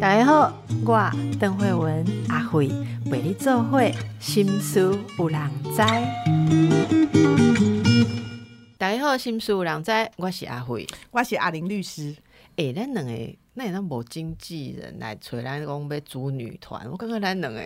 大家好，我邓慧文阿慧为你做会心事有人知。大家好，心事有人知，我是阿慧，我是阿玲律师。诶、咱两个那咱无经纪人来找咱讲要组女团，我感觉咱两个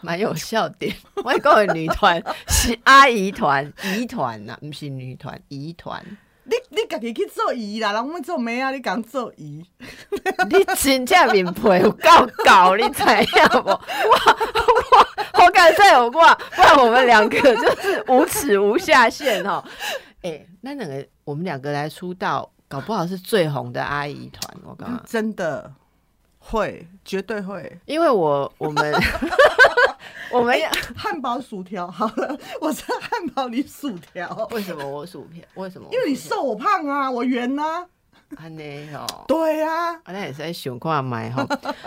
蛮有笑点。我讲的女团是阿姨团、姨团呐，不是女团、姨团。你你家己去做姨啦，人阮做妹啊，你讲做姨，你真正面皮有够厚，你知影无？我我我敢再有我，不然我们两个就是无耻无下限哦。哎、那两个我们两个来出道，搞不好是最红的阿姨团。我告诉你，真的会，绝对会。因为我我们 我们汉堡薯条好了，我是汉堡你薯条，为什么我薯片？为什么？因为你瘦我胖啊，我圆啊。安尼哦，对啊，啊，那也是在想看买哈。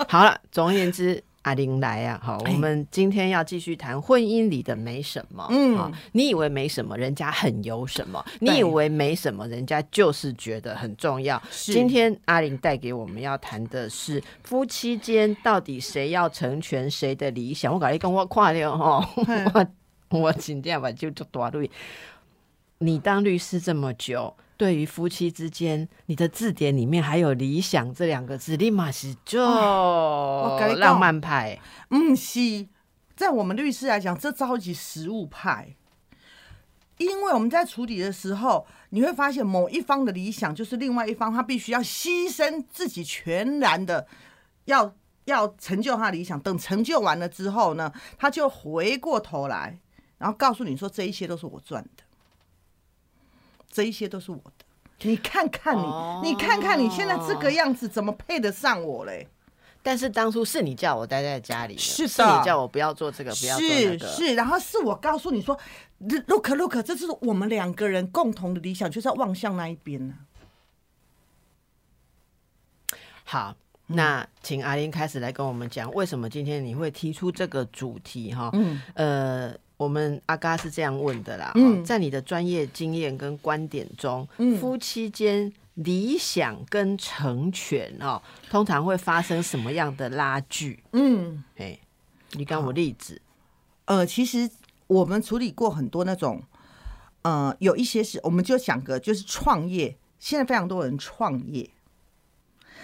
好了，总而言之，阿玲来啊，好，我们今天要继续谈婚姻里的没什么。嗯好你以为没什么，人家很有什么；你以为没什么，人家就是觉得很重要。今天阿玲带给我们要谈的是夫妻间到底谁要成全谁的理想。我跟你跟，我看了哈，我我真正把就做大律。你当律师这么久，对于夫妻之间，你的字典里面还有“理想”这两个字，立马是就浪漫派。嗯，是在我们律师来讲，这超级实务派。因为我们在处理的时候，你会发现某一方的理想就是另外一方他必须要牺牲自己全然的要要成就他的理想。等成就完了之后呢，他就回过头来，然后告诉你说这一切都是我赚的，这一些都是我的。你看看你，哦你看看你现在这个样子，怎么配得上我嘞？但是当初是你叫我待在家里的，是是你叫我不要做这个，不要做那个。是是，然后是我告诉你说，look look，这是我们两个人共同的理想，就是要望向那一边呢、好，嗯那请阿玲开始来跟我们讲，为什么今天你会提出这个主题哈？嗯，呃，我们阿嘎是这样问的啦，嗯嗯，在你的专业经验跟观点中，嗯夫妻间理想跟成全哦，通常会发生什么样的拉锯？嗯，哎，你刚我例子，呃，其实我们处理过很多那种，呃，有一些是，我们就想个就是创业，现在非常多人创业。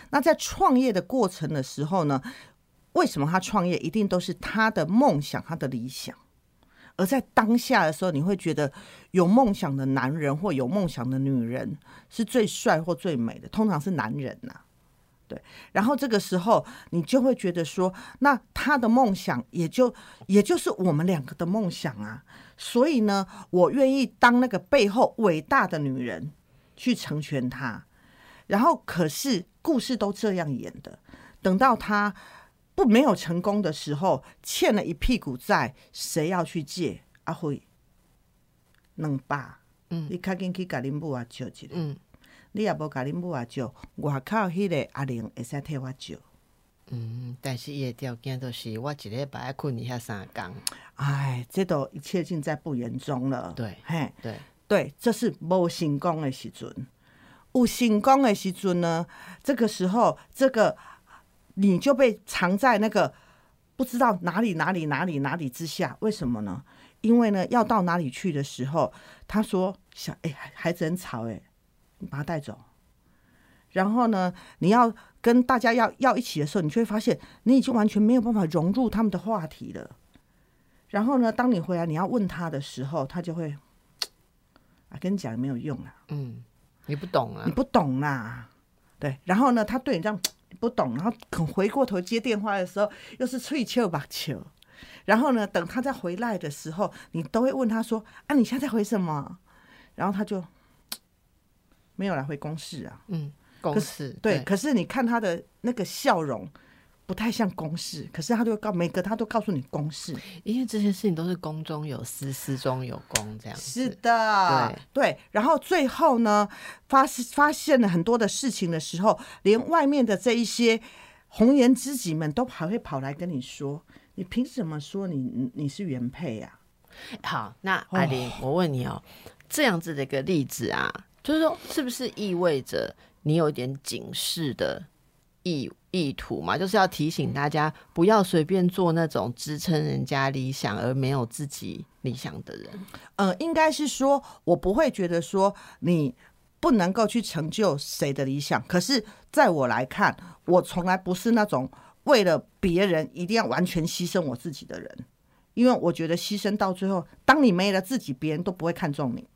那在创业的过程的时候呢，为什么他创业一定都是他的梦想、他的理想？而在当下的时候，你会觉得有梦想的男人或有梦想的女人是最帅或最美的，通常是男人呐、对，然后这个时候你就会觉得说，那他的梦想也就也就是我们两个的梦想啊，所以呢，我愿意当那个背后伟大的女人去成全他。然后可是故事都这样演的，等到他不没有成功的时候，欠了一屁股债，谁要去借？阿辉，两百，嗯你赶紧去甲恁母啊借一个。嗯你也无甲恁母啊借，外口迄个阿玲会使替我借。嗯，但是伊的条件就是我一礼拜要困一下三工，哎，这都一切尽在不言中了。对嘿，对，对，这是无成功的时阵。有成功的时阵呢，这个时候，这个你就被藏在那个不知道哪里哪里哪里哪里之下。为什么呢？因为呢，要到哪里去的时候，他说：“小哎、孩孩子很吵哎、你把他带走。”然后呢，你要跟大家要要一起的时候，你就会发现你已经完全没有办法融入他们的话题了。然后呢，当你回来你要问他的时候，他就会啊，跟你讲也没有用啊，嗯，你不懂啊你，不懂啦。对，然后呢，他对你这样不懂，然后肯回过头接电话的时候，又是翠秋把球。然后呢，等他再回来的时候，你都会问他说：“啊，你现在在回什么？”然后他就没有来回公事啊。嗯，公事对，可是你看他的那个笑容，不太像公事，可是他就会告每个他都告诉你公事。因为这些事情都是公中有私，私中有公这样子。是的，对对然后最后呢，发发现了很多的事情的时候，连外面的这一些红颜知己们都还会跑来跟你说：“你凭什么说你你你是原配呀、好，那艾琳，我问你哦，这样子的一个例子啊，就是说，是不是意味着你有点警示的意意图嘛，就是要提醒大家不要随便做那种支撑人家理想而没有自己理想的人。呃，应该是说，我不会觉得说你不能够去成就谁的理想，可是在我来看，我从来不是那种为了别人一定要完全牺牲我自己的人，因为我觉得牺牲到最后，当你没了自己，别人都不会看重你。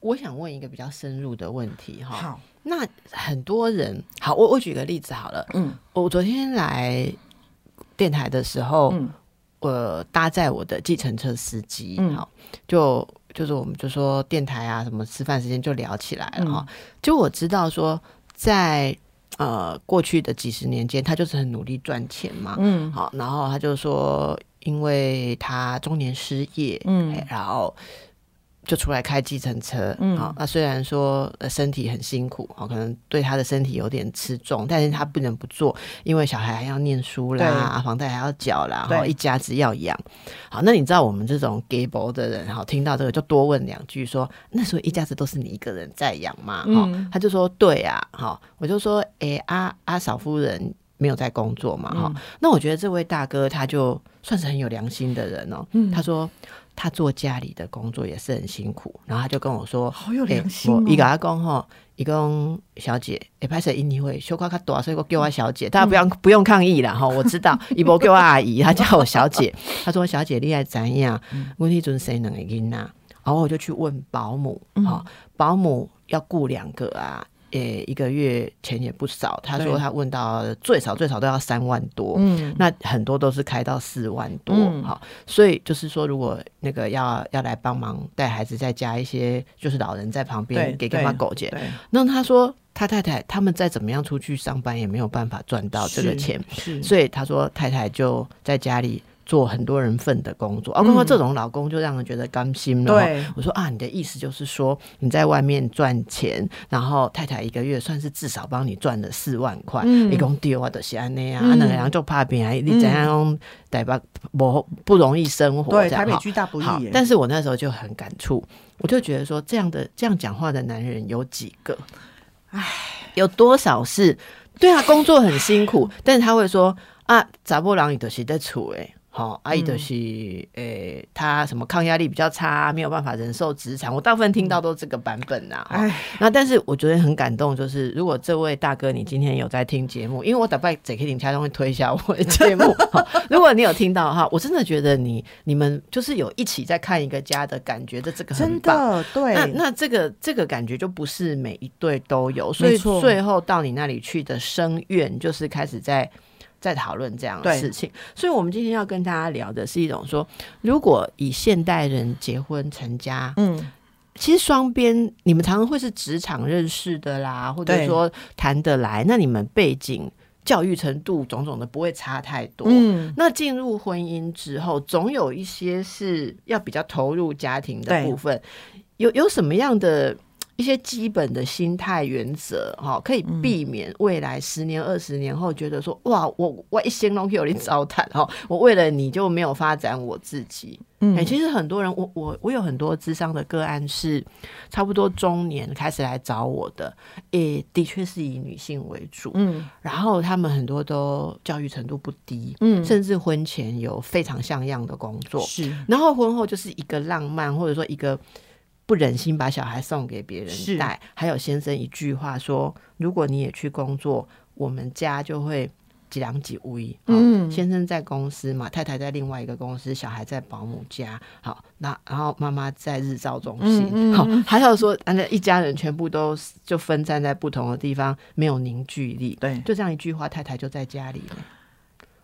我想问一个比较深入的问题哈，好，那很多人，好，我我举个例子好了，嗯。我昨天来电台的时候，嗯。我搭载我的计程车司机，嗯。好，就就是我们就说电台啊，什么吃饭时间就聊起来了嗯。哈。就我知道说，在呃过去的几十年间，他就是很努力赚钱嘛，嗯。好，然后他就说，因为他中年失业，嗯。哎然后就出来开计程车，嗯。好，那虽然说呃身体很辛苦，哦，可能对他的身体有点吃重，但是他不能不做，因为小孩还要念书啦，房贷还要缴啦，对。哈，一家子要养。好，那你知道我们这种 gay 博的人，哈，听到这个就多问两句，说那时候一家子都是你一个人在养嘛？哈、嗯他就说对啊，哈，我就说，诶，阿阿嫂夫人没有在工作嘛，哈、那我觉得这位大哥他就算是很有良心的人哦，嗯。他说他做家里的工作也是很辛苦，然后他就跟我说，好有欸良心哦我伊甲我讲吼，伊讲小姐，会拍摄印尼会小可较大，所以我叫我小姐，大家不用、不用抗议了哈，我知道，伊无叫我阿姨，他叫我小姐。他说小姐你爱怎样？问题阵生两个囡仔，然后我就去问保姆，哈、保姆要雇两个啊。诶，一个月钱也不少。他说他问到最少最少都要三万多，嗯。那很多都是开到四万多，嗯。好、所以就是说，如果那个要要来帮忙带孩子，再加一些就是老人在旁边对给干嘛狗姐，那他说他太太他们再怎么样出去上班也没有办法赚到这个是钱，是，所以他说太太就在家里做很多人份的工作。啊，不过这种老公就让人觉得甘心了。嗯对，我说啊，你的意思就是说你在外面赚钱，然后太太一个月算是至少帮你赚了四万块，嗯你讲丢啊，就是安那样，嗯啊，两个人就怕别人，你怎样用台北不不容易生活，对，台北巨大不易，，但是我那时候就很感触，我就觉得说，这样的这样讲话的男人有几个？唉，有多少是？对啊，工作很辛苦，但是他会说啊，杂波郎你的是在处诶。好，阿姨的是，诶、他什么抗压力比较差，没有办法忍受职场。我大部分听到都这个版本呐、哈哎，那但是我觉得很感动，就是如果这位大哥你今天有在听节目，因为我打败 JK 林家中会推销我的节目，好 如果你有听到哈，我真的觉得你你们就是有一起在看一个家的感觉的，这个很真棒。的对，那那这个这个感觉就不是每一对都有，所以最后到你那里去的声愿就是开始在在讨论这样的事情。所以我们今天要跟大家聊的是一种说，如果以现代人结婚成家，嗯，其实双边你们常常会是职场认识的啦，或者说谈得来，那你们背景、教育程度种种的不会差太多。嗯，那进入婚姻之后，总有一些是要比较投入家庭的部分，有有什么样的？一些基本的心态原则，哈，可以避免未来十年、二十年后觉得说，哇，我我一心拢有你糟蹋，哈，我为了你就没有发展我自己。嗯。哎、其实很多人，我我我有很多智商的个案是差不多中年开始来找我的，也的确是以女性为主，嗯。然后他们很多都教育程度不低，嗯，甚至婚前有非常像样的工作，是。然后婚后就是一个浪漫，或者说一个不忍心把小孩送给别是人带。还有先生一句话说：“如果你也去工作，我们家就会几两几无一。”嗯先生在公司嘛，太太在另外一个公司，小孩在保姆家。好，那然后妈妈在日照中心。嗯嗯好，还有说，那一家人全部都就分散在不同的地方，没有凝聚力。对，就这样一句话，太太就在家里了。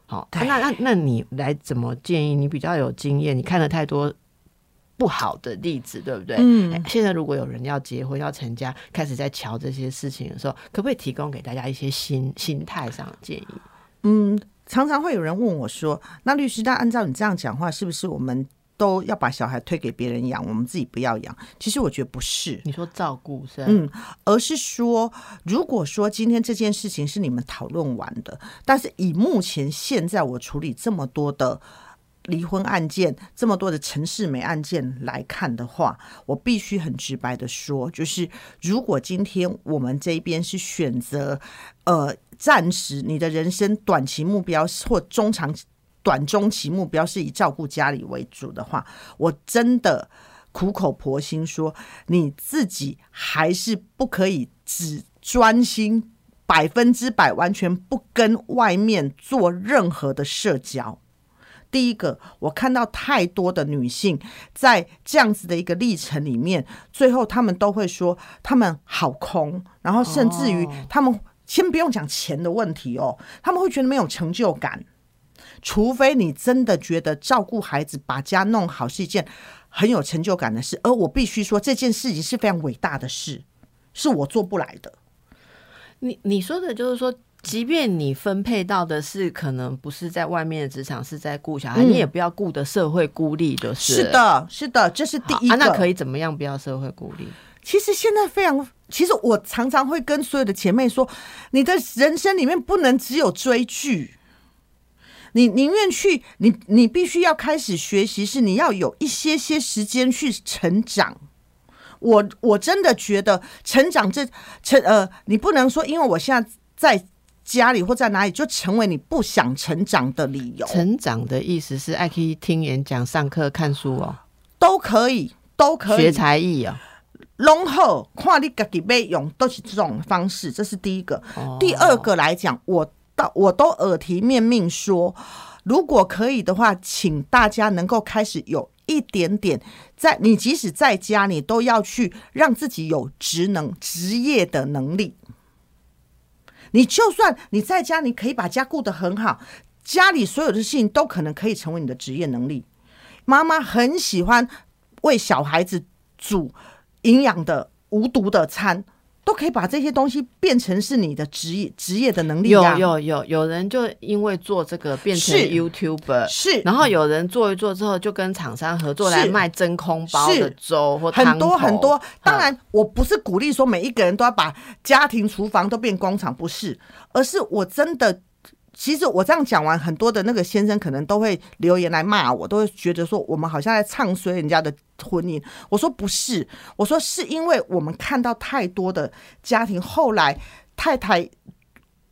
好，啊那那那你来怎么建议？你比较有经验，你看了太多不好的例子，对不对？嗯哎现在如果有人要结婚、要成家，开始在瞧这些事情的时候，可不可以提供给大家一些心心态上的建议？嗯，常常会有人问我说：“那律师，那按照你这样讲话，是不是我们都要把小孩推给别人养，我们自己不要养？”其实我觉得不是，你说照顾是吧？嗯，而是说，如果说今天这件事情是你们讨论完的，但是以目前现在我处理这么多的离婚案件，这么多的陈世美案件来看的话，我必须很直白的说，就是如果今天我们这边是选择，呃，暂时你的人生短期目标或中长短中期目标是以照顾家里为主的话，我真的苦口婆心说，你自己还是不可以只专心百分之百完全不跟外面做任何的社交。第一个，我看到太多的女性在这样子的一个历程里面，最后她们都会说，她们好空，然后甚至于她们先不用讲钱的问题哦，他们会觉得没有成就感。除非你真的觉得照顾孩子、把家弄好是一件很有成就感的事，而我必须说，这件事情是非常伟大的事，是我做不来的。你你说的就是说。即便你分配到的是可能不是在外面的职场，是在顾小孩，你也不要顾的社会孤立，就是。是的，是的，这是第一个。那可以怎么样不要社会孤立？其实现在非常，其实我常常会跟所有的姐妹说，你的人生里面不能只有追剧，你宁愿去，你你必须要开始学习，是你要有一些些时间去成长。我我真的觉得成长这成呃，你不能说，因为我现在在。家里或在哪里，就成为你不想成长的理由。成长的意思是爱可以听演讲、上课、看书哦，都可以，都可以学才艺啊。然后看你自己被用，都是这种方式。这是第一个。第二个来讲，我到我都耳提面命说，如果可以的话，请大家能够开始有一点点，在你即使在家，你都要去让自己有职能、职业的能力。你就算你在家，你可以把家顾得很好，家里所有的事情都可能可以成为你的职业能力。妈妈很喜欢为小孩子煮营养的无毒的餐。都可以把这些东西变成是你的职业职业的能力。有有有有人就因为做这个变成 YouTuber，是，然后有人做一做之后就跟厂商合作来卖真空包的粥或很多很多。当然，我不是鼓励说每一个人都要把家庭厨房都变工厂，不是，而是我真的。其实我这样讲完，很多的那个先生可能都会留言来骂我，都会觉得说我们好像在唱衰人家的婚姻。我说不是，我说是因为我们看到太多的家庭，后来太太，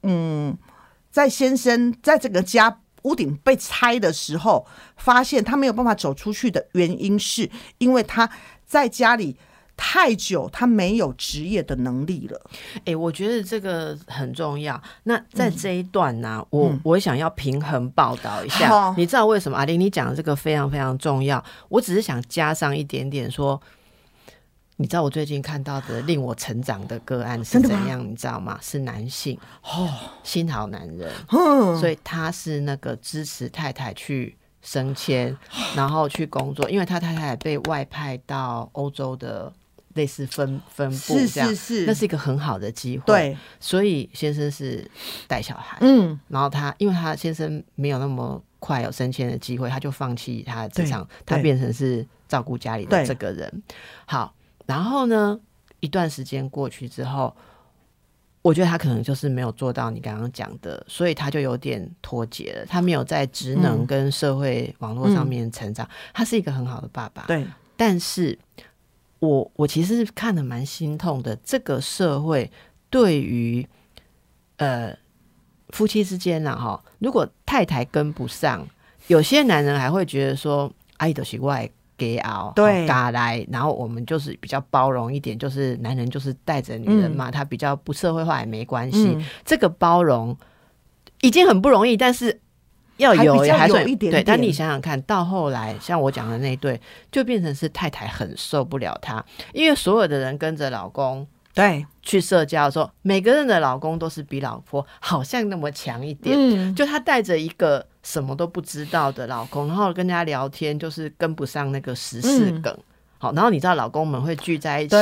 嗯，在先生在这个家屋顶被拆的时候，发现他没有办法走出去的原因，是因为他在家里。太久，他没有职业的能力了。哎，我觉得这个很重要。那在这一段呢，我我想要平衡报道一下。你知道为什么？阿玲，你讲的这个非常非常重要。我只是想加上一点点说，你知道我最近看到的令我成长的个案是怎样？你知道吗？是男性哦，新好男人，所以他是那个支持太太去升迁，然后去工作，因为他太太被外派到欧洲的。类似分分布这样，那是一个很好的机会。对，所以先生是带小孩，嗯，然后他因为他先生没有那么快有升迁的机会，他就放弃他的职场，他变成是照顾家里的这个人。好，然后呢，一段时间过去之后，我觉得他可能就是没有做到你刚刚讲的，所以他就有点脱节了。他没有在职能跟社会网络上面成长。他是一个很好的爸爸，对，但是。我我其实是看的蛮心痛的，这个社会对于呃夫妻之间呢，哈，如果太太跟不上，有些男人还会觉得说，爱的习惯给熬，对，嘎来，然后我们就是比较包容一点，就是男人就是带着女人嘛，他比较不社会化也没关系，这个包容已经很不容易，但是。要有还有一点对，但你想想看到后来，像我讲的那对，就变成是太太很受不了他，因为所有的人跟着老公对。去社交的时候，每个人的老公都是比老婆好像那么强一点，嗯，就他带着一个什么都不知道的老公，然后跟人家聊天，就是跟不上那个时事梗。好，然后你知道老公们会聚在一起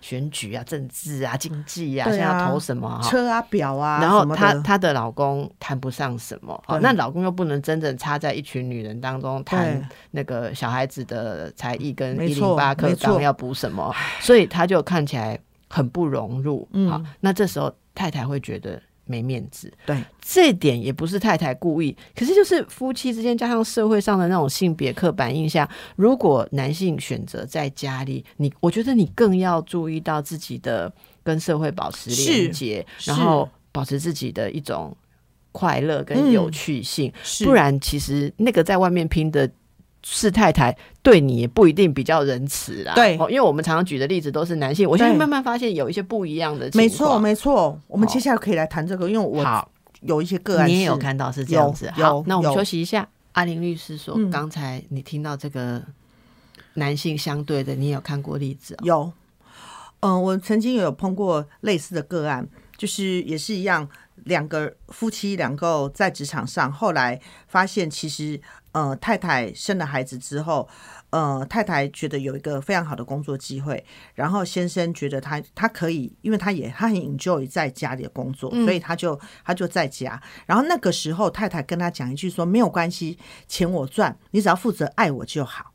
选举啊、政治啊、经济啊，现在要投什么车啊、表啊，然后她她的。老公谈不上什么，好，那老公又不能真正插在一群女人当中谈那个小孩子的才艺跟一零八课纲要补什么，所以他就看起来很不融入。好，那这时候太太会觉得没面子。对，这点也不是太太故意，可是就是夫妻之间加上社会上的那种性别刻板印象，如果男性选择在家里，你我觉得你更要注意到自己的跟社会保持连接，然后保持自己的一种快乐跟有趣性，不然其实那个在外面拼的。是太太对你也不一定比较仁慈啦，对，因为我们常常举的例子都是男性，我现在慢慢发现有一些不一样的情况。没错，没错，我们接下来可以来谈这个，因为我有一些个案，你也有看到是这样子。好，那我们休息一下。阿林律师说，刚才你听到这个男性相对的，你有看过例子？有，嗯，我曾经有碰过类似的个案，就是也是一样，两个夫妻两个在职场上，后来发现其实。呃，太太生了孩子之后，呃，太太觉得有一个非常好的工作机会，然后先生觉得他他可以，因为他也他很 enjoy 在家里的工作，所以他就他就在家。然后那个时候，太太跟他讲一句说：“没有关系，钱我赚，你只要负责爱我就好。”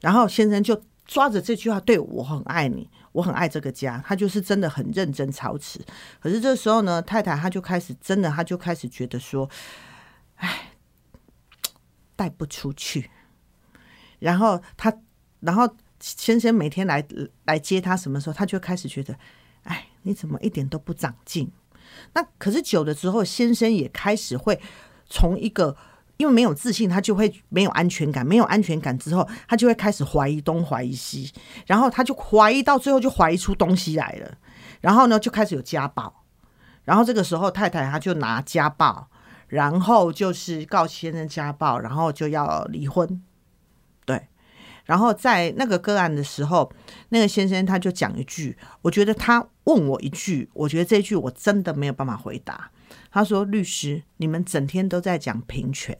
然后先生就抓着这句话，对我很爱你，我很爱这个家，他就是真的很认真操持。可是这时候呢，太太他就开始真的，他就开始觉得说：“哎。”带不出去，然后他，然后先生每天来来接他，什么时候他就开始觉得，哎，你怎么一点都不长进？那可是久了之后，先生也开始会从一个因为没有自信，他就会没有安全感，没有安全感之后，他就会开始怀疑东怀疑西，然后他就怀疑到最后就怀疑出东西来了，然后呢就开始有家暴，然后这个时候太太她就拿家暴。然后就是告先生家暴，然后就要离婚，对。然后在那个个案的时候，那个先生他就讲一句，我觉得他问我一句，我觉得这句我真的没有办法回答。他说：“律师，你们整天都在讲平权，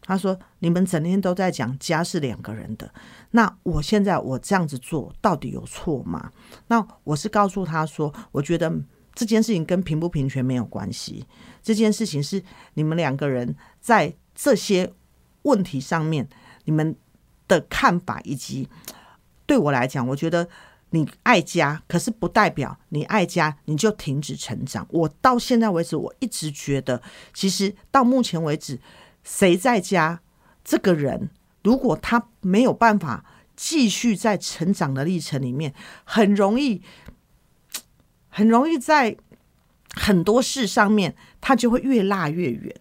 他说你们整天都在讲家是两个人的，那我现在我这样子做到底有错吗？”那我是告诉他说，我觉得。这件事情跟平不平权没有关系，这件事情是你们两个人在这些问题上面你们的看法，以及对我来讲，我觉得你爱家，可是不代表你爱家你就停止成长。我到现在为止，我一直觉得，其实到目前为止，谁在家，这个人如果他没有办法继续在成长的历程里面，很容易。很容易在很多事上面，他就会越拉越远。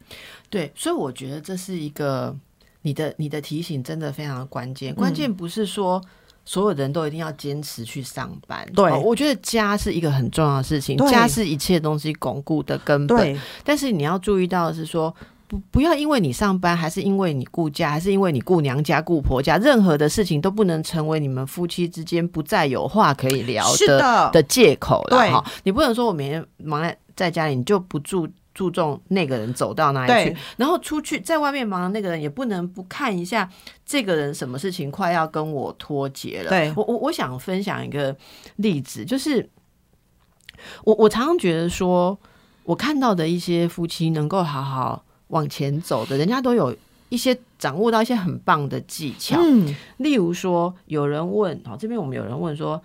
对，所以我觉得这是一个你的你的提醒，真的非常的关键。关键不是说所有人都一定要坚持去上班。对，我觉得家是一个很重要的事情，家是一切东西巩固的根本。但是你要注意到的是说。不，不要因为你上班，还是因为你顾家，还是因为你顾娘家、顾婆家，任何的事情都不能成为你们夫妻之间不再有话可以聊的的借口了。哈，你不能说我每天忙在在家里，你就不注注重那个人走到哪里去，然后出去在外面忙的那个人也不能不看一下这个人什么事情快要跟我脱节了。对我，我我想分享一个例子，就是我我常常觉得说，我看到的一些夫妻能够好好。往前走的人家都有一些掌握到一些很棒的技巧，嗯，例如说有人问，好，这边我们有人问说，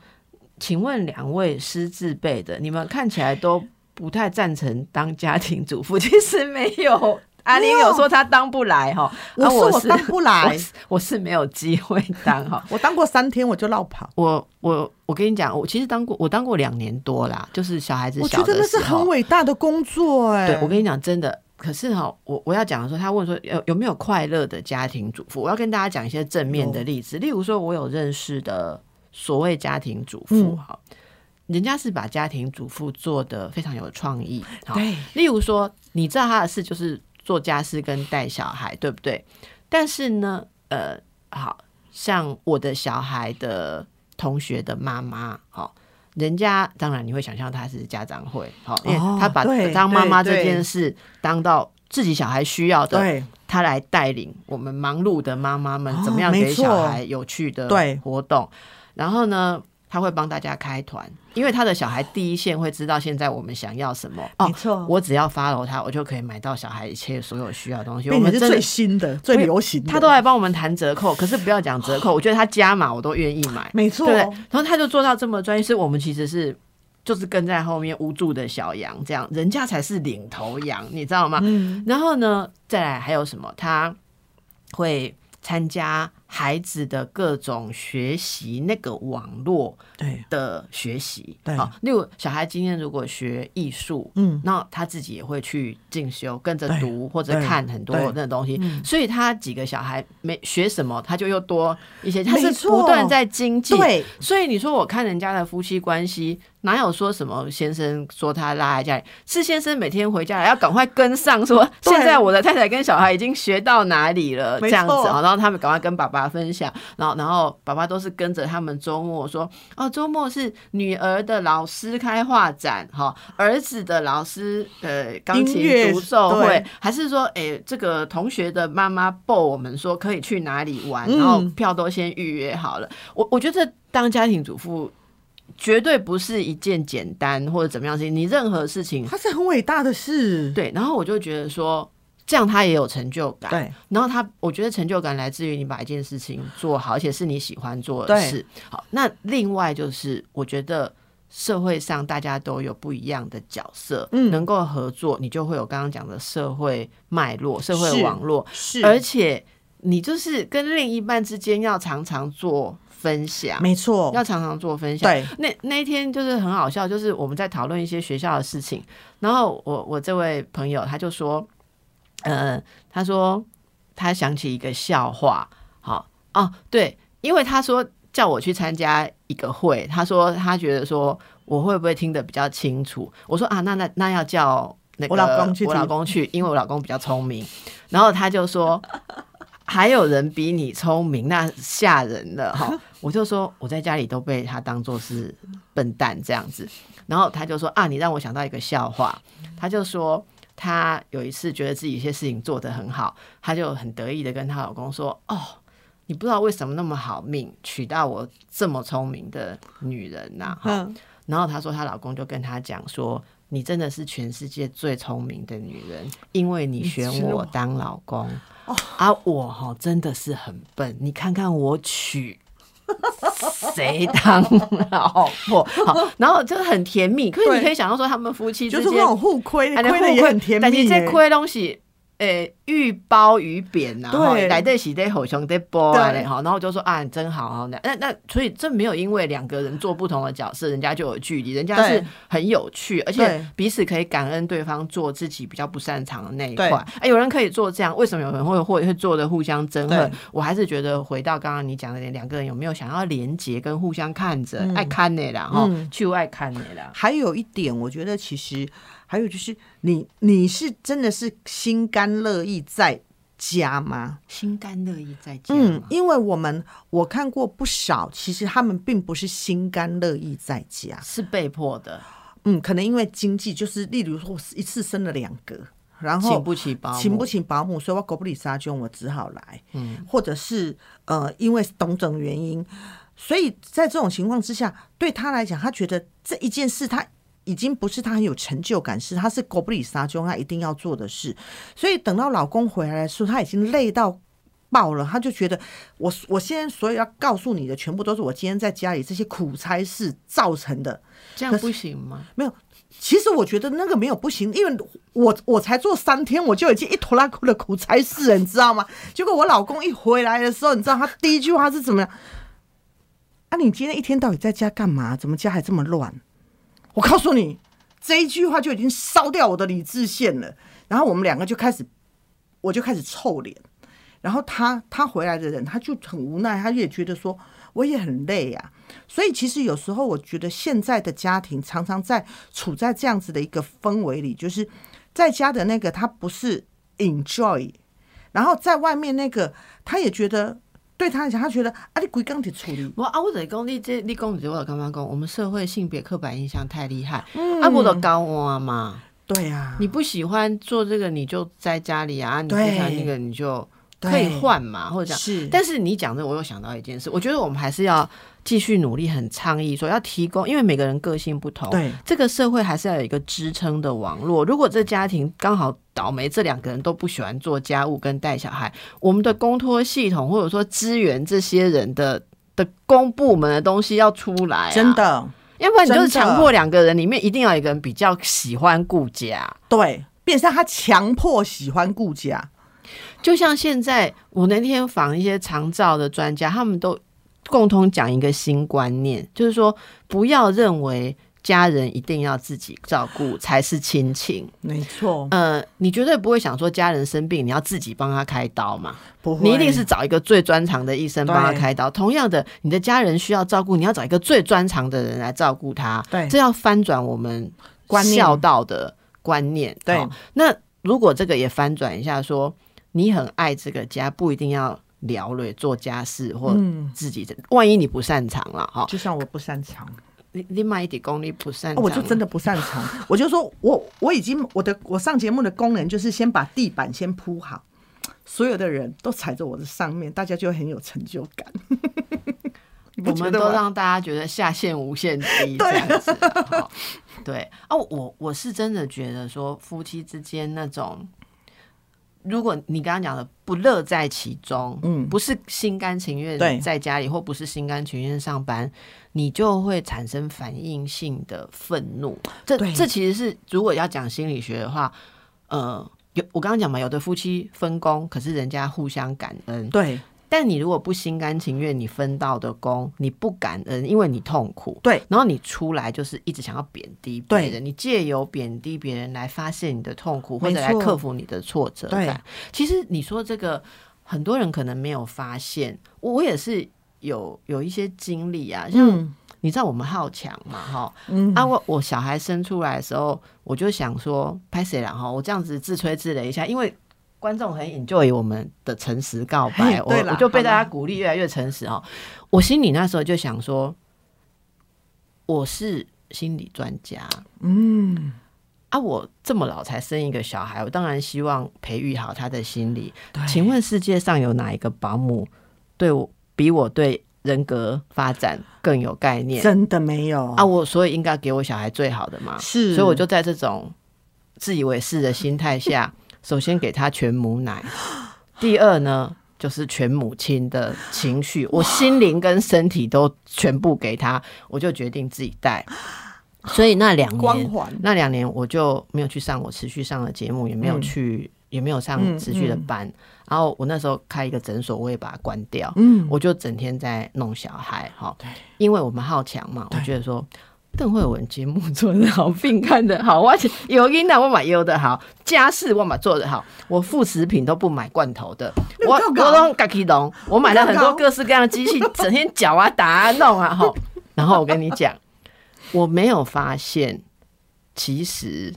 请问两位师字辈的，你们看起来都不太赞成当家庭主妇，其实没有，阿玲有说她当不来哈，我说我当不来，我是没有机会当哈，我当过三天我就绕跑，我我我跟你讲，我其实当过，我当过两年多啦，就是小孩子小的时候，那是很伟大的工作哎，对我跟你讲，真的。可是哈，我我要讲的说，他问说有有没有快乐的家庭主妇？我要跟大家讲一些正面的例子。例如说，我有认识的所谓家庭主妇哈，人家是把家庭主妇做的非常有创意。对，例如说，你知道他的事就是做家事跟带小孩，对不对？但是呢，呃，好像我的小孩的同学的妈妈，好。人家当然你会想象他是家长会，好，因为他把当妈妈这件事当到自己小孩需要的，他来带领我们忙碌的妈妈们怎么样给小孩有趣的活动，然后呢？他会帮大家开团，因为他的小孩第一线会知道现在我们想要什么。没错，我只要 follow 他，我就可以买到小孩一切所有需要的东西。我们是最新的、最流行的，他都来帮我们谈折扣。可是不要讲折扣，我觉得他加码我都愿意买。没错，对。然后他就做到这么专业，是我们其实是就是跟在后面无助的小羊，这样人家才是领头羊，你知道吗？嗯然后呢，再来还有什么？他会参加。孩子的各种学习，那个网络对。的学习，对，好，例如小孩今天如果学艺术，嗯，那他自己也会去进修，跟着读或者看很多那东西，所以他几个小孩没学什么，他就又多一些，他是不断在精进，对，所以你说我看人家的夫妻关系，哪有说什么先生说他拉在家里，是先生每天回家来要赶快跟上，说现在我的太太跟小孩已经学到哪里了，这样子啊，然后他们赶快跟爸爸。分享，然后然后爸爸都是跟着他们周末说哦，周末是女儿的老师开画展哈，儿子的老师呃钢琴独奏会，还是说哎这个同学的妈妈报我们说可以去哪里玩，然后票都先预约好了。我我觉得当家庭主妇绝对不是一件简单或者怎么样事情，你任何事情它是很伟大的事，对。然后我就觉得说。这样他也有成就感，对。然后他，我觉得成就感来自于你把一件事情做好，而且是你喜欢做的事。好，那另外就是，我觉得社会上大家都有不一样的角色，嗯，能够合作，你就会有刚刚讲的社会脉络、社会网络。是，而且你就是跟另一半之间要常常做分享，没错，要常常做分享。对，那那一天就是很好笑，就是我们在讨论一些学校的事情，然后我我这位朋友他就说。呃，他说他想起一个笑话，好哦，对，因为他说叫我去参加一个会，他说他觉得说我会不会听得比较清楚，我说啊，那那那要叫那个我老公去，我老公去，因为我老公比较聪明，然后他就说还有人比你聪明，那吓人了哈，我就说我在家里都被他当做是笨蛋这样子，然后他就说啊，你让我想到一个笑话，他就说。他有一次觉得自己一些事情做得很好，他就很得意的跟她老公说：“哦，你不知道为什么那么好命，娶到我这么聪明的女人呐！”哈，然后她说她老公就跟她讲说：“你真的是全世界最聪明的女人，因为你选我当老公。啊，我哈真的是很笨，你看看我娶。”谁当老婆？好，然后就很甜蜜。可是你可以想到说，他们夫妻就是那种互亏，亏的也很甜蜜。但是这亏东西。诶，玉褒于贬呐，对，来得喜得好兄得波嘞，好，然后就说啊，真好，那那那，所以这没有因为两个人做不同的角色，人家就有距离，人家是很有趣，而且彼此可以感恩对方做自己比较不擅长的那一块。哎，有人可以做这样，为什么有人会会会做的互相憎恨？我还是觉得回到刚刚你讲的，两个人有没有想要连接跟互相看着爱看你啦，哈，去爱看你啦。还有一点，我觉得其实。还有就是，你你是真的是心甘乐意在家吗？心甘乐意在家嗯，因为我们我看过不少，其实他们并不是心甘乐意在家，是被迫的。嗯，可能因为经济，就是例如说一次生了两个，然后请不起保请不起保姆，所以我狗不理杀菌，我只好来。嗯，或者是呃，因为种种原因，所以在这种情况之下，对他来讲，他觉得这一件事他。已经不是他很有成就感，是他是狗不理撒娇，他一定要做的事。所以等到老公回来的时候，他已经累到爆了，他就觉得我我现在所有要告诉你的，全部都是我今天在家里这些苦差事造成的。这样不行吗？没有，其实我觉得那个没有不行，因为我我才做三天，我就已经一拖拉苦的苦差事了，你知道吗？结果我老公一回来的时候，你知道他第一句话是怎么样？啊，你今天一天到底在家干嘛？怎么家还这么乱？我告诉你，这一句话就已经烧掉我的理智线了。然后我们两个就开始，我就开始臭脸。然后他他回来的人，他就很无奈，他也觉得说我也很累啊。所以其实有时候我觉得现在的家庭常常在处在这样子的一个氛围里，就是在家的那个他不是 enjoy，然后在外面那个他也觉得。对他来讲，他觉得啊，你鬼刚得处理。我啊，我在讲你这，你讲你我刚刚讲，我们社会性别刻板印象太厉害。啊，我都高啊嘛。对呀。你不喜欢做这个，你就在家里啊。你不喜欢那个，你就可以换嘛，或者讲。是。但是你讲这，我又想到一件事，我觉得我们还是要。继续努力，很倡议说要提供，因为每个人个性不同，对这个社会还是要有一个支撑的网络。如果这家庭刚好倒霉，这两个人都不喜欢做家务跟带小孩，我们的公托系统或者说支援这些人的的公部门的东西要出来，真的。要不然你就是强迫两个人里面一定要有一个人比较喜欢顾家。对，变成他强迫喜欢顾家，就像现在我那天访一些长照的专家，他们都共同讲一个新观念，就是说不要认为家人一定要自己照顾才是亲情。没错，呃，你绝对不会想说家人生病你要自己帮他开刀嘛？不会，你一定是找一个最专长的医生帮他开刀。同样的，你的家人需要照顾，你要找一个最专长的人来照顾他。对这要翻转我们孝道的观念。对好那如果这个也翻转一下说你很爱这个家，不一定要聊了做家事或嗯，自己的。万一你不擅长了，哈，就像我不擅长，你你买一点功力不擅啊长，我就真的不擅长，我就说我我已经我的我上节目的功能就是先把地板先铺好。所有的人都踩在我的上面，大家就很有成就感。我们都让大家觉得下限无限低 这样子。好对哦，我我是真的觉得说夫妻之间那种，如果你刚刚讲的不乐在其中，嗯不是心甘情愿在家里，或不是心甘情愿上班，你就会产生反应性的愤怒。这对这其实是如果要讲心理学的话，呃。有我刚刚讲嘛，有的夫妻分工，可是人家互相感恩，对但你如果不心甘情愿，你分到的工，你不感恩，因为你痛苦，对。然后你出来就是一直想要贬低别人，你借由贬低别人来发泄你的痛苦，或者来克服你的挫折对。感。其实你说这个，很多人可能没有发现，我也是有有一些经历啊，像嗯。你知道我们好强嘛，哈，嗯。啊，我我小孩生出来的时候，我就想说，拍谁了哈？我这样子自吹自擂一下，因为观众很 enjoy 我们的诚实告白，我我就被大家鼓励越来越诚实哦。我心里那时候就想说，我是心理专家嗯，啊，我这么老才生一个小孩，我当然希望培育好他的心理。对请问世界上有哪一个保姆对我比我对人格发展更有概念？真的没有啊，我所以应该给我小孩最好的嘛。是，所以我就在这种自以为是的心态下，首先给他全母奶，第二呢就是全母亲的情绪，我心灵跟身体都全部给他，我就决定自己带。所以那两年，那两年我就没有去上我持续上的节目，也没有去，也没有上嗯持续的嗯。班。然后我那时候开一个诊所，我也把它关掉。嗯，我就整天在弄小孩，哈。对，因为我们好强嘛，我对。觉得说邓慧文节目做得好，病看得好，而且有因的我买有的好，家事我买做得好，我副食品都不买罐头的，我我都自己弄，我买了很多各式各样的机器，整天搅啊打啊弄啊哈，然后我跟你讲，我没有发现，其实。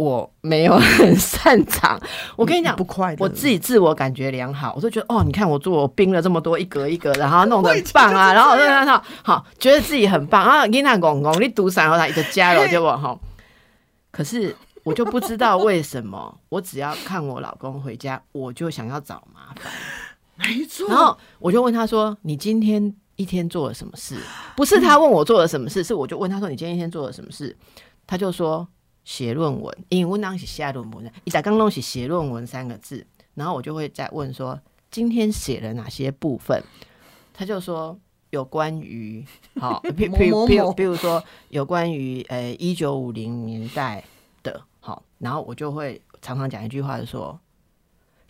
我没有很擅长，我跟你讲，不快乐，我自己自我感觉良好，我就觉得哦，你看我做我冰了这么多一格一格，然后弄得很棒啊，然后我就看到好，觉得自己很棒，然后囡仔公公你读啥，然后他一个加了结果哈，可是我就不知道为什么，我只要看我老公回家，我就想要找麻烦，没错，然后我就问他说：“你今天一天做了什么事？”不是他问我做了什么事，是我就问他说：“你今天一天做了什么事？”他就说：“写论文，因为我当时写论文的，一在刚弄起写论文三个字，然后我就会再问说：今天写了哪些部分？他就说有关于 好，比比比如比如说有关于呃一九五零年代的，好，然后我就会常常讲一句话，就说。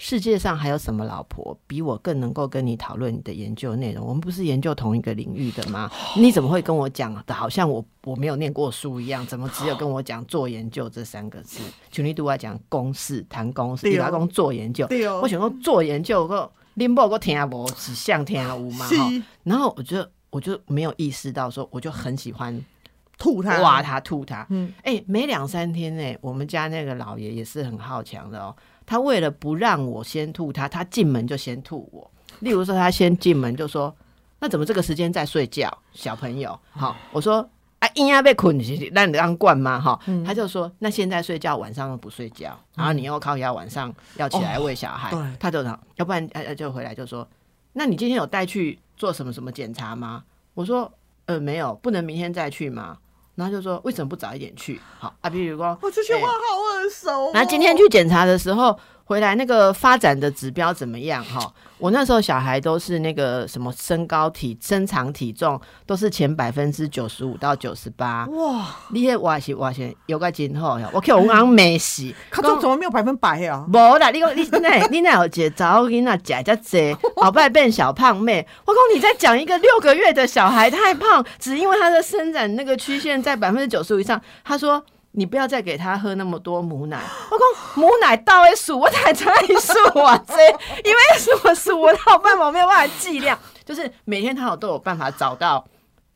世界上还有什么老婆比我更能够跟你讨论你的研究内容？我们不是研究同一个领域的吗？你怎么会跟我讲的好像我我没有念过书一样？怎么只有跟我讲做研究这三个字？就你对我讲公式谈公式，对哦你老公做研究，对哦我想说做研究个拎某个听无是像听有嘛是哈？然后我就我就没有意识到说，我就很喜欢吐他，挖他吐他。嗯，哎、没两三天呢、我们家那个老爷也是很好强的哦。他为了不让我先吐他，他进门就先吐我。例如说，他先进门就说：“那怎么这个时间在睡觉？”小朋友，好，我说：“啊，应该被困，让你让惯吗？”哈，他就说：“那现在睡觉，晚上又不睡觉，然后你又靠腰晚上要起来喂小孩，对他就讲，要不然呃呃就回来就说：那你今天有带去做什么什么检查吗？我说：呃，没有，不能明天再去吗？然后就说为什么不早一点去？好啊，比如说我，这句哎话好耳熟、哦。然后今天去检查的时候，回来那个发展的指标怎么样？哈，我那时候小孩都是那个什么身高体、身长、体重都是前百分之九十五到九十八。哇！你也哇是哇是有个今后呀，我看我刚没洗，他中怎么没有百分百呀？无啦，你讲你那你那有姐早你那假假这，好不变小胖妹？我讲你在讲一个六个月的小孩太胖，只因为他的生长那个曲线在百分之九十五以上。他说。你不要再给他喝那么多母奶。我讲母奶到位数，我才才数啊！这因为什么数我到办法没有办法计量，就是每天他有都有办法找到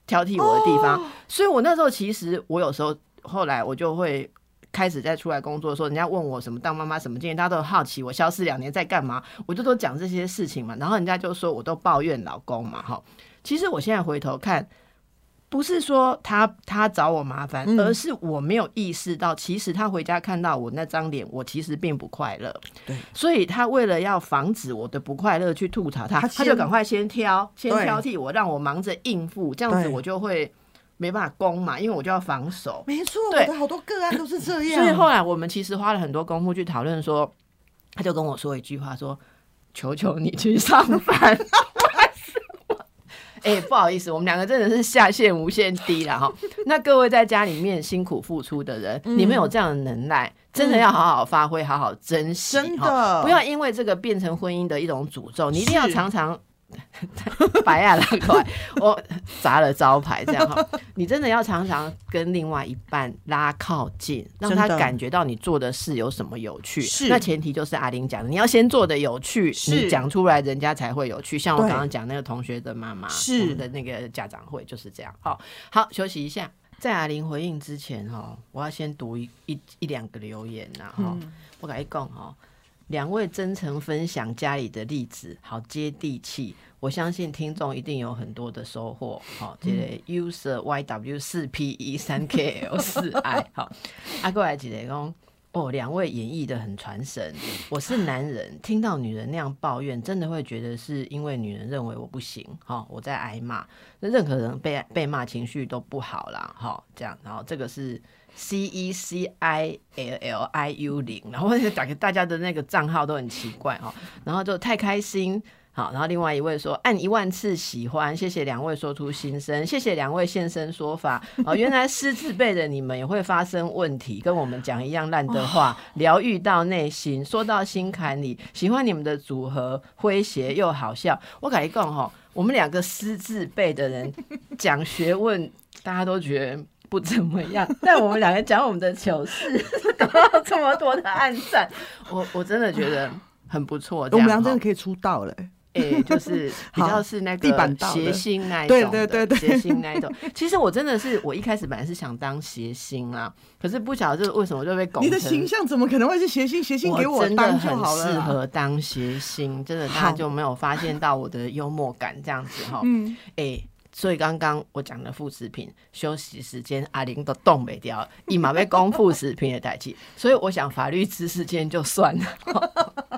挑剔我的地方。所以我那时候其实我有时候后来我就会开始在出来工作的时候，人家问我什么当妈妈什么经验，大家都好奇我消失两年在干嘛，我就都讲这些事情嘛。然后人家就说我都抱怨老公嘛，哈。其实我现在回头看。不是说他他找我麻烦，而是我没有意识到，其实他回家看到我那张脸，我其实并不快乐。对，所以他为了要防止我的不快乐去吐槽他，他就赶快先挑，先挑剔我，让我忙着应付，这样子我就会没办法攻嘛，因为我就要防守。没错，对，好多个案都是这样。所以后来我们其实花了很多功夫去讨论，说他就跟我说一句话，说：“求求你去上班。” 哎，不好意思，我们两个真的是下限无限低了哈。那各位在家里面辛苦付出的人，你们有这样的能耐，真的要好好发挥，好好珍惜，真的不要因为这个变成婚姻的一种诅咒。你一定要常常。白啊，那块我砸了招牌，这样哈。你真的要常常跟另外一半拉靠近，让他感觉到你做的事有什么有趣。是，那前提就是阿玲讲的，你要先做的有趣，你讲出来，人家才会有趣。像我刚刚讲那个同学的妈妈，是的那个家长会就是这样。好，好，休息一下，在阿玲回应之前哈，我要先读一一一两个留言呐哈。我跟你讲哈。两位真诚分享家里的例子，好接地气。我相信听众一定有很多的收获。好，这个 user yw 四 p 一三 kl 四 i 好，阿过来几个讲哦，两位演绎的很传神。我是男人，听到女人那样抱怨，真的会觉得是因为女人认为我不行。好，我在挨骂，那任何人被被骂情绪都不好啦。好，这样，然后这个是。C E C I L L I U 零，然后打给大家的那个账号都很奇怪哦，然后就太开心，好，然后另外一位说按一万次喜欢，谢谢两位说出心声，谢谢两位现身说法哦，原来狮子辈的你们也会发生问题，跟我们讲一样烂的话，疗愈到内心，说到心坎里，喜欢你们的组合，诙谐又好笑，我感觉更哈，我们两个狮子辈的人讲学问，大家都觉得。不怎么样，但我们两个讲我们的糗事，得到这么多的暗赞，我我真的觉得很不错。我们俩真的可以出道了，哎，就是比较是那个谐星那一种，对对对谐星那一种。其实我真的是，我一开始本来是想当谐星啊，可是不晓得为什么就被拱。你的形象怎么可能会是谐星？谐星给我当就好了。适合当谐星，真的大家就没有发现到我的幽默感这样子哈。嗯，哎。所以刚刚我讲的副食品休息时间，阿玲都冻没掉，一马被攻副食品的代替。所以我想法律知识今天就算了，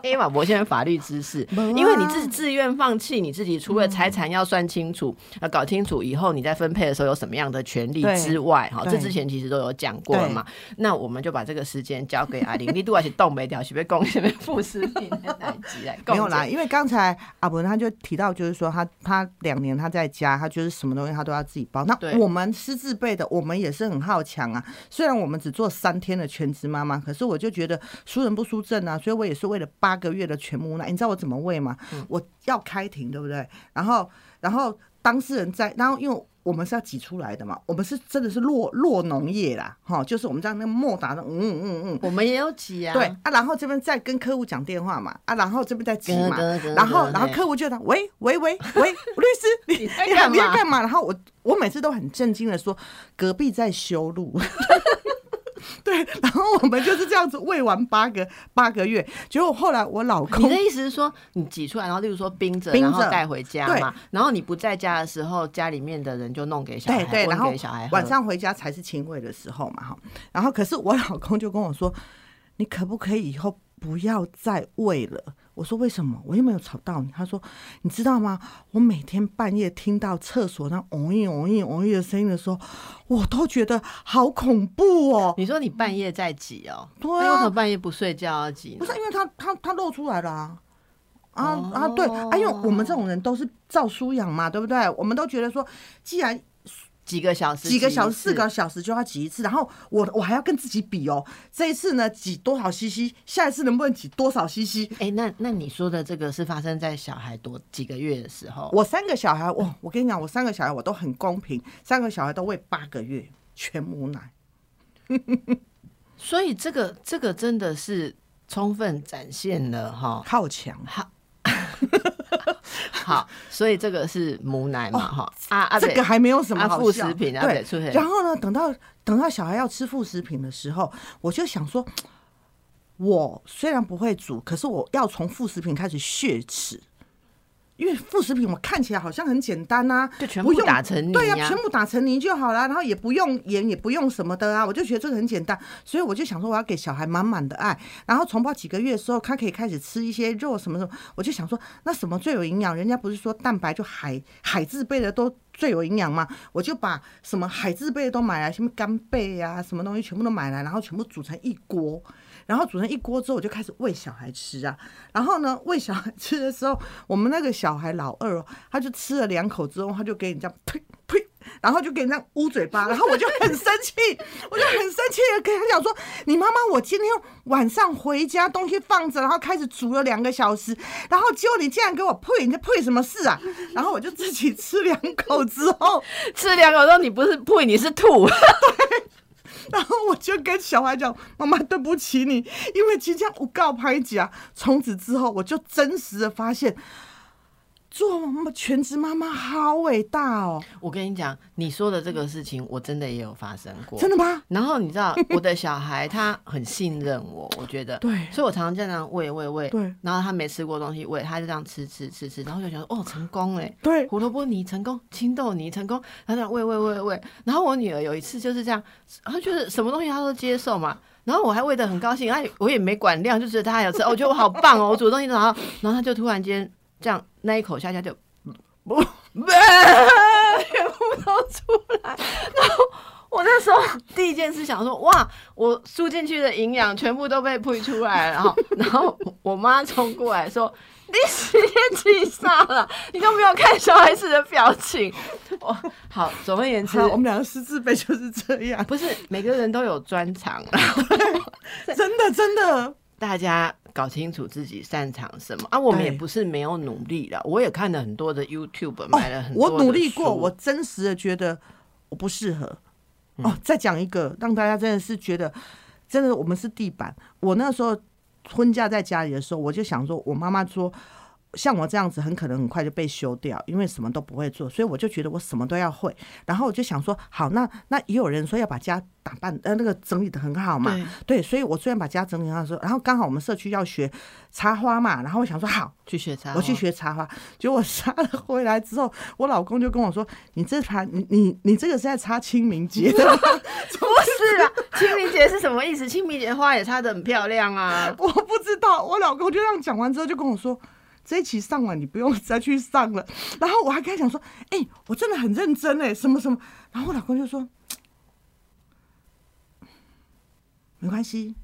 因为马博现在法律知识，因为你自己自愿放弃，你自己除了财产要算清楚，要搞清楚以后你在分配的时候有什么样的权利之外，哈，这之前其实都有讲过了嘛。那我们就把这个时间交给阿玲，你都要去动没掉，是不是攻什么副食品的代替来？没有啦，因为刚才阿伯他就提到，就是说他他两年他在家，他就是。什么东西他都要自己包。那我们师自备的，我们也是很好强啊。虽然我们只做三天的全职妈妈，可是我就觉得输人不输阵啊。所以我也是为了八个月的全母奶。你知道我怎么喂吗？我要开庭，对不对？然后，然后当事人在，然后因为。我们是要挤出来的嘛？我们是真的是落落农业啦，哈，就是我们这样那个莫达的，嗯嗯嗯，我们也有挤啊。对啊，然后这边再跟客户讲电话嘛，啊，然后这边再挤嘛，然后然后客户就讲，喂喂喂喂，律师，你你你要干嘛？然后我我每次都很震惊的说，隔壁在修路。对，然后我们就是这样子喂完八个八个月，结果后来我老公，你的意思是说你挤出来，然后例如说冰着，然后带回家嘛，然后你不在家的时候，家里面的人就弄给小孩，对，然后给小孩晚上回家才是亲喂的时候嘛，哈，然后可是我老公就跟我说，你可不可以以后不要再喂了？我说为什么？我又没有吵到你。他说你知道吗？我每天半夜听到厕所那嗡一嗡一嗡一的声音的时候，我都觉得好恐怖哦。你说你半夜在挤哦？对那为什么啊，半夜不睡觉要挤？不是因为他他他露出来了啊。啊哦啊，对，啊，因为我们这种人都是照书养嘛，对不对？我们都觉得说，既然几个小时？几个小时、四个小时就要挤一次，然后我我还要跟自己比哦，这一次呢挤多少 CC，下一次能不能挤多少 CC？哎、那那你说的这个是发生在小孩多几个月的时候？我三个小孩，我，我跟你讲，我三个小孩我都很公平，三个小孩都喂八个月全母奶。所以这个这个真的是充分展现了哈。好强，好，好，所以这个是母奶嘛哈、啊啊，这个还没有什么副食品啊对然后呢，等到等到小孩要吃副食品的时候，我就想说，我虽然不会煮，可是我要从副食品开始血吃。因为副食品我看起来好像很简单呐、就全部用打成泥对呀、呀全部打成泥就好了，然后也不用盐，也不用什么的啊，我就觉得这个很简单，所以我就想说我要给小孩满满的爱，然后从抱几个月的时候，他可以开始吃一些肉什么什么，我就想说那什么最有营养？人家不是说蛋白就海海字辈的都最有营养吗？我就把什么海字辈的都买来，什么干贝呀、什么东西全部都买来，然后全部煮成一锅。然后煮成一锅之后，我就开始喂小孩吃啊。然后呢，喂小孩吃的时候，我们那个小孩老二哦，他就吃了两口之后，他就给你这样呸呸，然后就给你这样捂嘴巴，然后我就很生气，我就很生气的跟他讲说：“你妈妈，我今天晚上回家东西放着，然后开始煮了两个小时，然后结果你竟然给我呸，你这呸什么事啊？”然后我就自己吃两口之后，吃两口之后你不是呸，你是吐。然后我就跟小孩讲：“妈妈，对不起你，因为今天我告拍假。”从此之后，我就真实的发现，做妈妈全职妈妈好伟大哦！我跟你讲，你说的这个事情，我真的也有发生过。真的吗？然后你知道，我的小孩他很信任我，我觉得，对所以我常常这样喂喂喂，对，然后他没吃过东西喂，他就这样吃吃吃吃，然后就想说，哦，成功哎，对，胡萝卜泥成功，青豆泥成功，然后这样喂喂喂喂，然后我女儿有一次就是这样，她就是什么东西她都接受嘛。然后我还喂的很高兴，哎，我也没管量，就觉得她还有吃，哦我觉得我好棒哦，我煮的东西，然后然后她就突然间这样那一口下去，就不，全部都出来，然后我那时候第一件事想说，哇，我输进去的营养全部都被推出来了，然后然后我妈冲过来说。你时间气傻了，你都没有看小孩子的表情。我好，总而言之 好，，我们两个师字辈就是这样，不是每个人都有专长，真 的 真的，大家搞清楚自己擅长什么啊。我们也不是没有努力了，我也看了很多的 YouTube，买了很多、哦我努力过，我真实的觉得我不适合。哦，再讲一个，让大家真的是觉得，真的我们是地板。我那时候婚嫁在家里的时候，我就想说，我妈妈说。像我这样子，很可能很快就被休掉，因为什么都不会做，所以我就觉得我什么都要会。然后我就想说，好，那那也有人说要把家打扮呃那个整理的很好嘛，对对，所以我虽然把家整理好说，然后刚好我们社区要学插花嘛，然后我想说好，去学插花，我去学插花，结果我插了回来之后，我老公就跟我说：“你这插你你你这个是在插清明节的吗 不是啊，清明节是什么意思？清明节花也插的很漂亮啊？”。我不知道，我老公就这样讲完之后就跟我说。这一期上完，你不用再去上了。然后我还跟他讲说：“哎、我真的很认真哎，什么什么。”然后我老公就说：“没关系，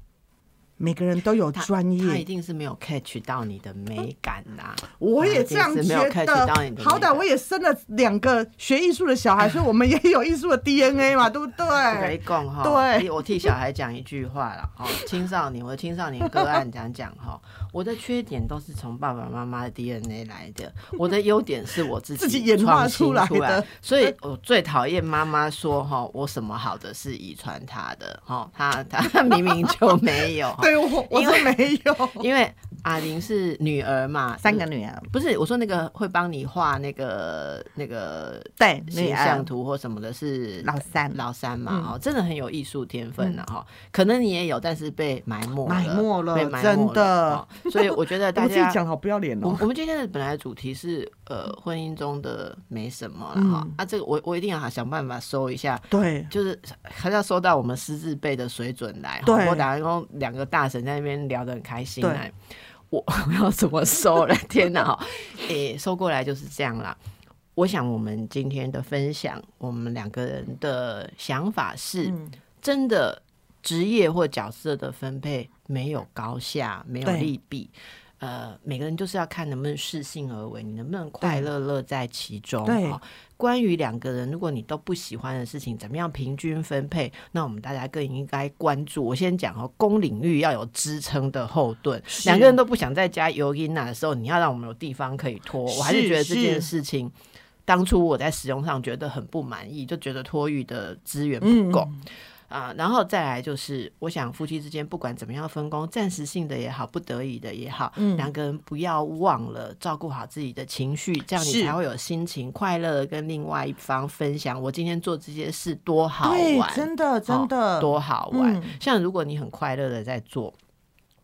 每个人都有专业他一。定是没有 catch 到你的美感呐、我也这样觉 catch 得到你的。好歹我也生了两个学艺术的小孩，所以我们也有艺术的 DNA 嘛，对不对？讲哈，对我替小孩讲一句话了哈，青少年我的青少年个案讲讲哈，我的缺点都是从爸爸妈妈的 DNA 来的，我的优点是我自己自己演化创出来的所以我最讨厌妈妈说哈，我什么好的是遗传他的哈，他他明明就没有，对我 我因为是没有 因为阿玲是女儿嘛，三个女儿，不是我说那个会帮你画那个那个对形象图或什么的是老三老三嘛，嗯哦，真的很有艺术天分的哈。可能你也有，但是被埋没埋没了被埋没真的所以我觉得大家。自己讲好不要脸哦。我我们今天的本来主题是呃婚姻中的没什么了哈、嗯啊，这个我我一定要想办法收一下，对，就是还是要收到我们师字辈的水准来。对我打算两个大神在那边聊得很开心对来。我 我要怎么收了？天哪！诶，收过来就是这样啦。我想我们今天的分享，我们两个人的想法是，真的职业或角色的分配没有高下，没有利弊。呃，每个人就是要看能不能适性而为，你能不能快乐乐在其中。对，关于两个人，如果你都不喜欢的事情，怎么样平均分配？那我们大家更应该关注。我先讲哦，公领域要有支撑的后盾。两个人都不想在家游音娜的时候，你要让我们有地方可以拖。我还是觉得这件事情，当初我在使用上觉得很不满意，就觉得托育的资源不够。啊，然后再来就是，我想夫妻之间不管怎么样分工，暂时性的也好，不得已的也好，两个人不要忘了照顾好自己的情绪，这样你才会有心情快乐跟另外一方分享。我今天做这些事多好玩，真的真的多好玩。像如果你很快乐的在做。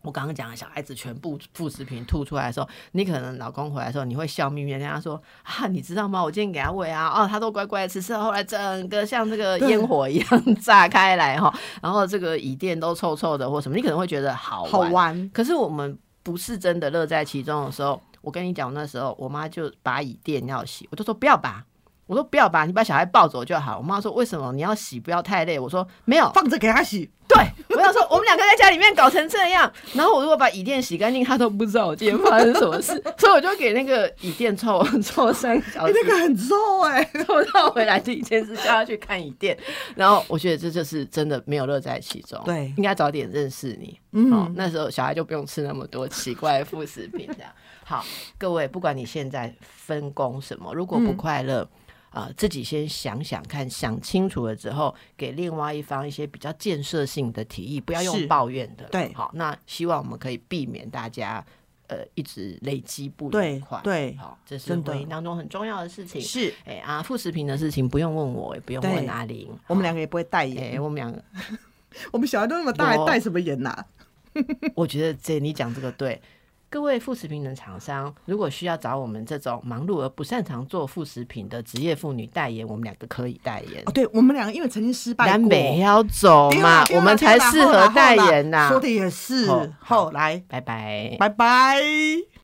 我刚刚讲的小孩子全部副食品吐出来的时候，你可能老公回来的时候，你会笑眯眯跟他说：“啊，你知道吗？我今天给他喂啊，哦，他都乖乖的吃，吃后来整个像这个烟火一样 炸开来哈，然后这个椅垫都臭臭的或什么，你可能会觉得好好玩。可是我们不是真的乐在其中的时候，我跟你讲，那时候我妈就把椅垫要洗，我就说不要拔。”我说不要吧，你把小孩抱走就好。我妈说为什么你要洗？不要太累。我说没有，放着给他洗。对，我想说我们两个在家里面搞成这样，然后我如果把椅垫洗干净，他都不知道我今天发生什么事，所以我就给那个椅垫臭臭 三小时。那个很臭哎，臭到回来第一件事叫他去看椅垫。然后我觉得这就是真的没有乐在其中。对，应该早点认识你。嗯，那时候小孩就不用吃那么多奇怪的副食品这样。好，各位，不管你现在分工什么，如果不快乐。啊，自己先想想看，想清楚了之后，给另外一方一些比较建设性的提议，不要用抱怨的。对，好，那希望我们可以避免大家呃一直累积不愉快。对，好，这是婚姻当中很重要的事情。是，哎啊，副食品的事情不用问我，也不用问阿玲，我们两个也不会代言。哎，我们两个，我们小孩都那么大，还带什么言呐？我觉得这你讲这个对。各位副食品的厂商，如果需要找我们这种忙碌而不擅长做副食品的职业妇女代言，我们两个可以代言。哦，对我们两个因为曾经失败过，南北要走嘛，我们才适合代言呐。说的也是。好，来，拜拜，拜拜。